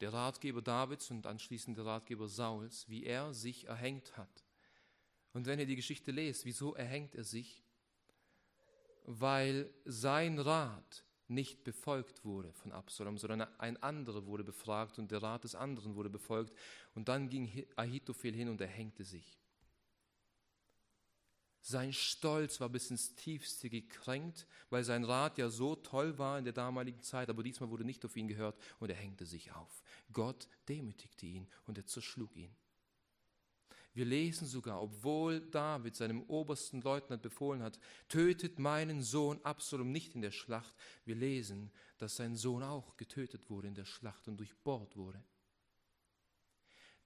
A: der Ratgeber Davids und anschließend der Ratgeber Sauls, wie er sich erhängt hat Und wenn ihr die Geschichte lest, wieso erhängt er sich? Weil sein Rat nicht befolgt wurde von Absalom, sondern ein anderer wurde befragt und der Rat des anderen wurde befolgt. Und dann ging Ahitophel hin und erhängte sich. Sein Stolz war bis ins Tiefste gekränkt, weil sein Rat ja so toll war in der damaligen Zeit, aber diesmal wurde nicht auf ihn gehört und er hängte sich auf. Gott demütigte ihn und er zerschlug ihn. Wir lesen sogar, obwohl David seinem obersten Leutnant befohlen hat, tötet meinen Sohn Absalom nicht in der Schlacht. Wir lesen, dass sein Sohn auch getötet wurde in der Schlacht und durchbohrt wurde.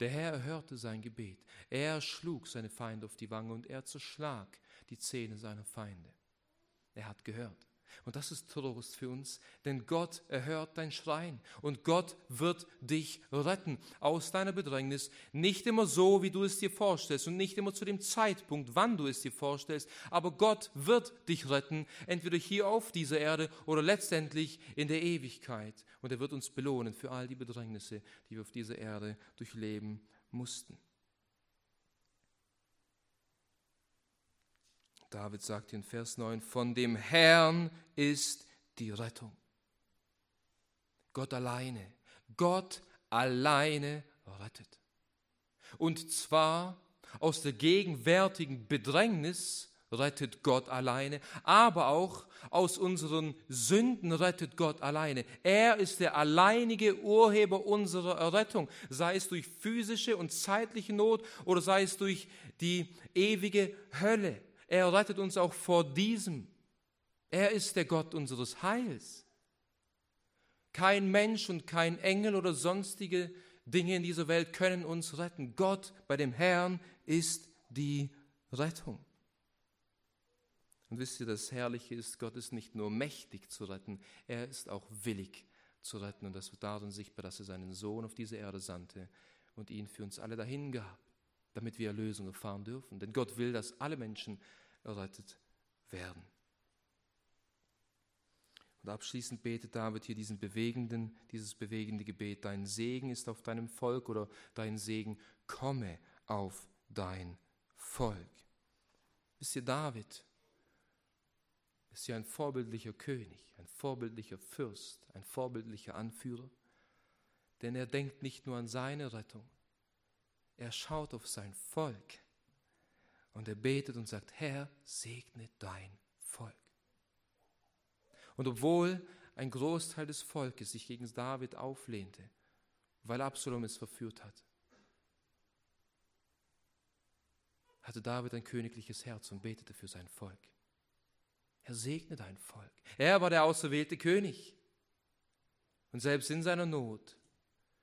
A: Der Herr erhörte sein Gebet. Er schlug seine Feinde auf die Wange und er zerschlag die Zähne seiner Feinde. Er hat gehört. Und das ist Trost für uns, denn Gott erhört dein Schreien und Gott wird dich retten aus deiner Bedrängnis. Nicht immer so, wie du es dir vorstellst und nicht immer zu dem Zeitpunkt, wann du es dir vorstellst, aber Gott wird dich retten, entweder hier auf dieser Erde oder letztendlich in der Ewigkeit. Und er wird uns belohnen für all die Bedrängnisse, die wir auf dieser Erde durchleben mussten. David sagt in Vers 9, von dem Herrn ist die Rettung. Gott alleine, Gott alleine rettet. Und zwar aus der gegenwärtigen Bedrängnis rettet Gott alleine, aber auch aus unseren Sünden rettet Gott alleine. Er ist der alleinige Urheber unserer Errettung, sei es durch physische und zeitliche Not oder sei es durch die ewige Hölle. Er rettet uns auch vor diesem. Er ist der Gott unseres Heils. Kein Mensch und kein Engel oder sonstige Dinge in dieser Welt können uns retten. Gott bei dem Herrn ist die Rettung. Und wisst ihr, das Herrliche ist, Gott ist nicht nur mächtig zu retten, er ist auch willig zu retten. Und das wird darin sichtbar, dass er seinen Sohn auf diese Erde sandte und ihn für uns alle dahin gab, damit wir Erlösung erfahren dürfen. Denn Gott will, dass alle Menschen errettet werden. Und abschließend betet David hier diesen bewegenden, dieses bewegende Gebet, dein Segen ist auf deinem Volk oder dein Segen komme auf dein Volk. Wisst ihr, David ist ja ein vorbildlicher König, ein vorbildlicher Fürst, ein vorbildlicher Anführer, denn er denkt nicht nur an seine Rettung, er schaut auf sein Volk und er betet und sagt, Herr, segne dein Volk. Und obwohl ein Großteil des Volkes sich gegen David auflehnte, weil Absalom es verführt hat, hatte David ein königliches Herz und betete für sein Volk. Er segne dein Volk. Er war der auserwählte König. Und selbst in seiner Not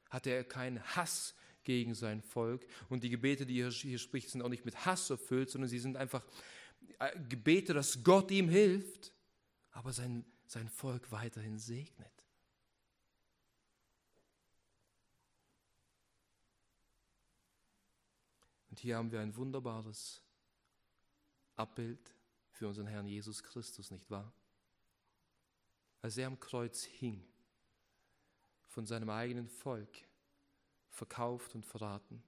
A: hatte er keinen Hass gegen sein Volk. Und die Gebete, die er hier spricht, sind auch nicht mit Hass erfüllt, sondern sie sind einfach äh, Gebete, dass Gott ihm hilft, aber sein, sein Volk weiterhin segnet. Und hier haben wir ein wunderbares Abbild für unseren Herrn Jesus Christus, nicht wahr? Als er am Kreuz hing, von seinem eigenen Volk, verkauft und verraten,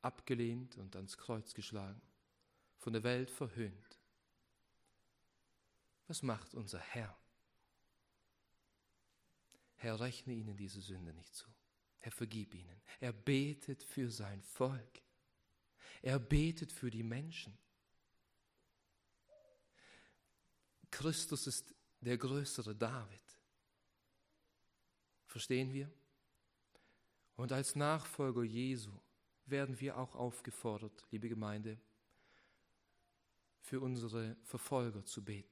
A: abgelehnt und ans Kreuz geschlagen, von der Welt verhöhnt. Was macht unser Herr? Herr, rechne ihnen diese Sünde nicht zu. Herr, vergib ihnen. Er betet für sein Volk. Er betet für die Menschen. Christus ist der größere David. Verstehen wir? Und als Nachfolger Jesu werden wir auch aufgefordert, liebe Gemeinde, für unsere Verfolger zu beten,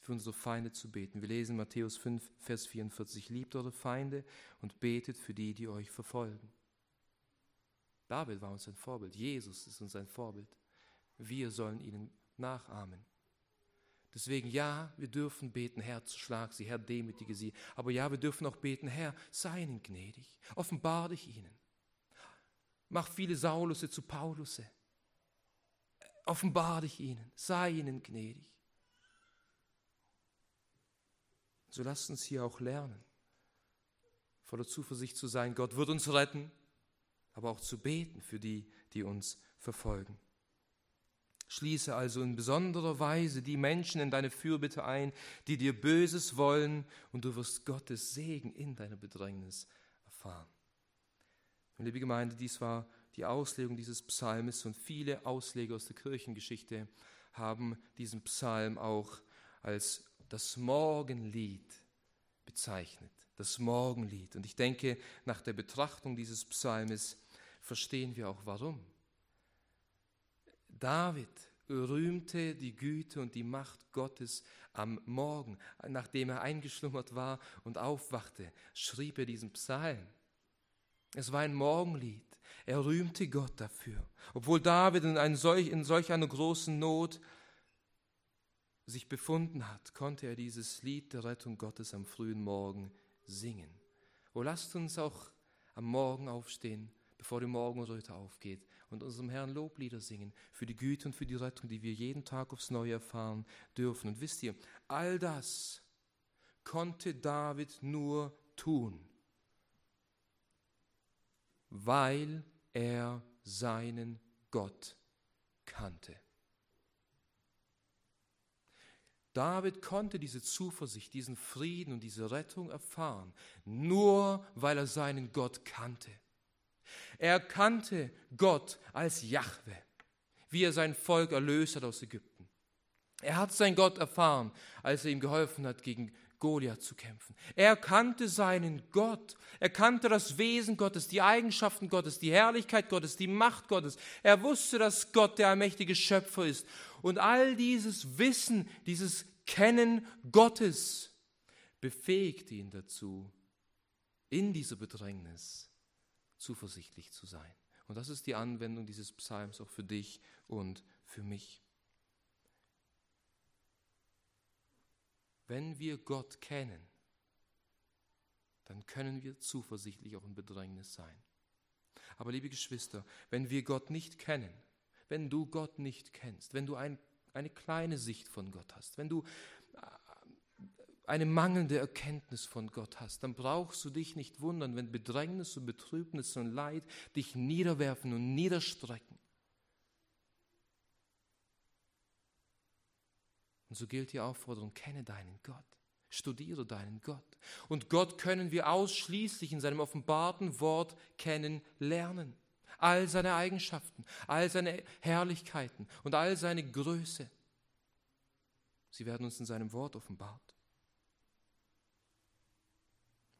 A: für unsere Feinde zu beten. Wir lesen Matthäus 5, Vers 44, liebt eure Feinde und betet für die, die euch verfolgen. David war uns ein Vorbild, Jesus ist uns ein Vorbild. Wir sollen ihnen nachahmen. Deswegen, ja, wir dürfen beten, Herr, schlag sie, Herr, demütige sie. Aber ja, wir dürfen auch beten, Herr, sei ihnen gnädig, offenbar dich ihnen. Mach viele Saulusse zu Paulusse. Offenbar dich ihnen, sei ihnen gnädig. So lasst uns hier auch lernen, voller Zuversicht zu sein, Gott wird uns retten, aber auch zu beten für die, die uns verfolgen. Schließe also in besonderer Weise die Menschen in deine Fürbitte ein, die dir Böses wollen, und du wirst Gottes Segen in deiner Bedrängnis erfahren. Und liebe Gemeinde, dies war die Auslegung dieses Psalmes und viele Ausleger aus der Kirchengeschichte haben diesen Psalm auch als das Morgenlied bezeichnet. Das Morgenlied. Und ich denke, nach der Betrachtung dieses Psalmes verstehen wir auch warum. David rühmte die Güte und die Macht Gottes am Morgen. Nachdem er eingeschlummert war und aufwachte, schrieb er diesen Psalm. Es war ein Morgenlied. Er rühmte Gott dafür. Obwohl David in, solch, in solch einer großen Not sich befunden hat, konnte er dieses Lied der Rettung Gottes am frühen Morgen singen. O lasst uns auch am Morgen aufstehen, bevor die Morgenröte aufgeht und unserem Herrn Loblieder singen für die Güte und für die Rettung, die wir jeden Tag aufs Neue erfahren dürfen. Und wisst ihr, all das konnte David nur tun, weil er seinen Gott kannte. David konnte diese Zuversicht, diesen Frieden und diese Rettung erfahren, nur weil er seinen Gott kannte. Er kannte Gott als Jahwe, wie er sein Volk erlöst hat aus Ägypten. Er hat sein Gott erfahren, als er ihm geholfen hat, gegen Goliath zu kämpfen. Er kannte seinen Gott. Er kannte das Wesen Gottes, die Eigenschaften Gottes, die Herrlichkeit Gottes, die Macht Gottes. Er wusste, dass Gott der allmächtige Schöpfer ist. Und all dieses Wissen, dieses Kennen Gottes befähigte ihn dazu, in dieser Bedrängnis zuversichtlich zu sein. Und das ist die Anwendung dieses Psalms auch für dich und für mich. Wenn wir Gott kennen, dann können wir zuversichtlich auch in Bedrängnis sein. Aber liebe Geschwister, wenn wir Gott nicht kennen, wenn du Gott nicht kennst, wenn du ein, eine kleine Sicht von Gott hast, wenn du eine mangelnde Erkenntnis von Gott hast, dann brauchst du dich nicht wundern, wenn Bedrängnis und Betrübnis und Leid dich niederwerfen und niederstrecken. Und so gilt die Aufforderung, kenne deinen Gott, studiere deinen Gott. Und Gott können wir ausschließlich in seinem offenbarten Wort kennenlernen. All seine Eigenschaften, all seine Herrlichkeiten und all seine Größe. Sie werden uns in seinem Wort offenbart.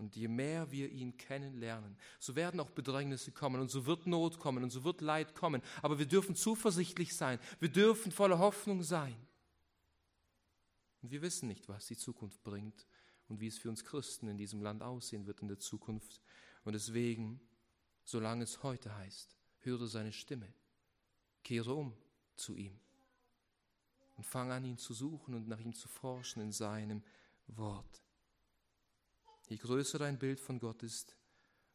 A: Und je mehr wir ihn kennenlernen, so werden auch Bedrängnisse kommen und so wird Not kommen und so wird Leid kommen. Aber wir dürfen zuversichtlich sein, wir dürfen voller Hoffnung sein. Und wir wissen nicht, was die Zukunft bringt und wie es für uns Christen in diesem Land aussehen wird in der Zukunft. Und deswegen, solange es heute heißt, höre seine Stimme, kehre um zu ihm und fange an, ihn zu suchen und nach ihm zu forschen in seinem Wort. Je größer dein Bild von Gott ist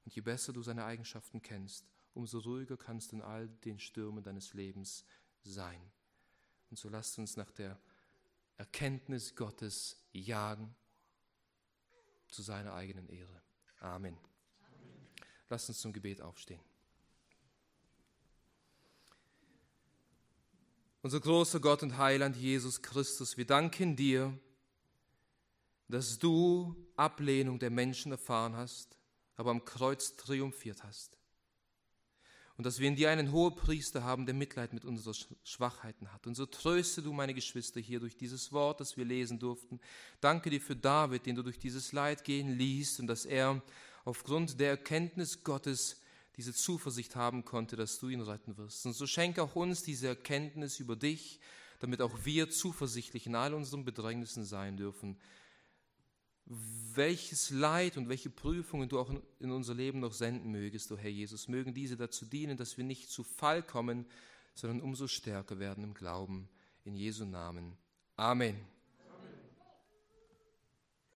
A: und je besser du seine Eigenschaften kennst, umso ruhiger kannst du in all den Stürmen deines Lebens sein. Und so lasst uns nach der Erkenntnis Gottes jagen zu seiner eigenen Ehre. Amen. Lasst uns zum Gebet aufstehen. Unser großer Gott und Heiland Jesus Christus, wir danken dir, dass du Ablehnung der Menschen erfahren hast, aber am Kreuz triumphiert hast und dass wir in dir einen hohen Priester haben, der Mitleid mit unseren Schwachheiten hat. Und so tröste du meine Geschwister hier durch dieses Wort, das wir lesen durften. Danke dir für David, den du durch dieses Leid gehen liest und dass er aufgrund der Erkenntnis Gottes diese Zuversicht haben konnte, dass du ihn retten wirst. Und so schenke auch uns diese Erkenntnis über dich, damit auch wir zuversichtlich in all unseren Bedrängnissen sein dürfen welches Leid und welche Prüfungen du auch in unser Leben noch senden mögest, o oh Herr Jesus. Mögen diese dazu dienen, dass wir nicht zu Fall kommen, sondern umso stärker werden im Glauben. In Jesu Namen. Amen.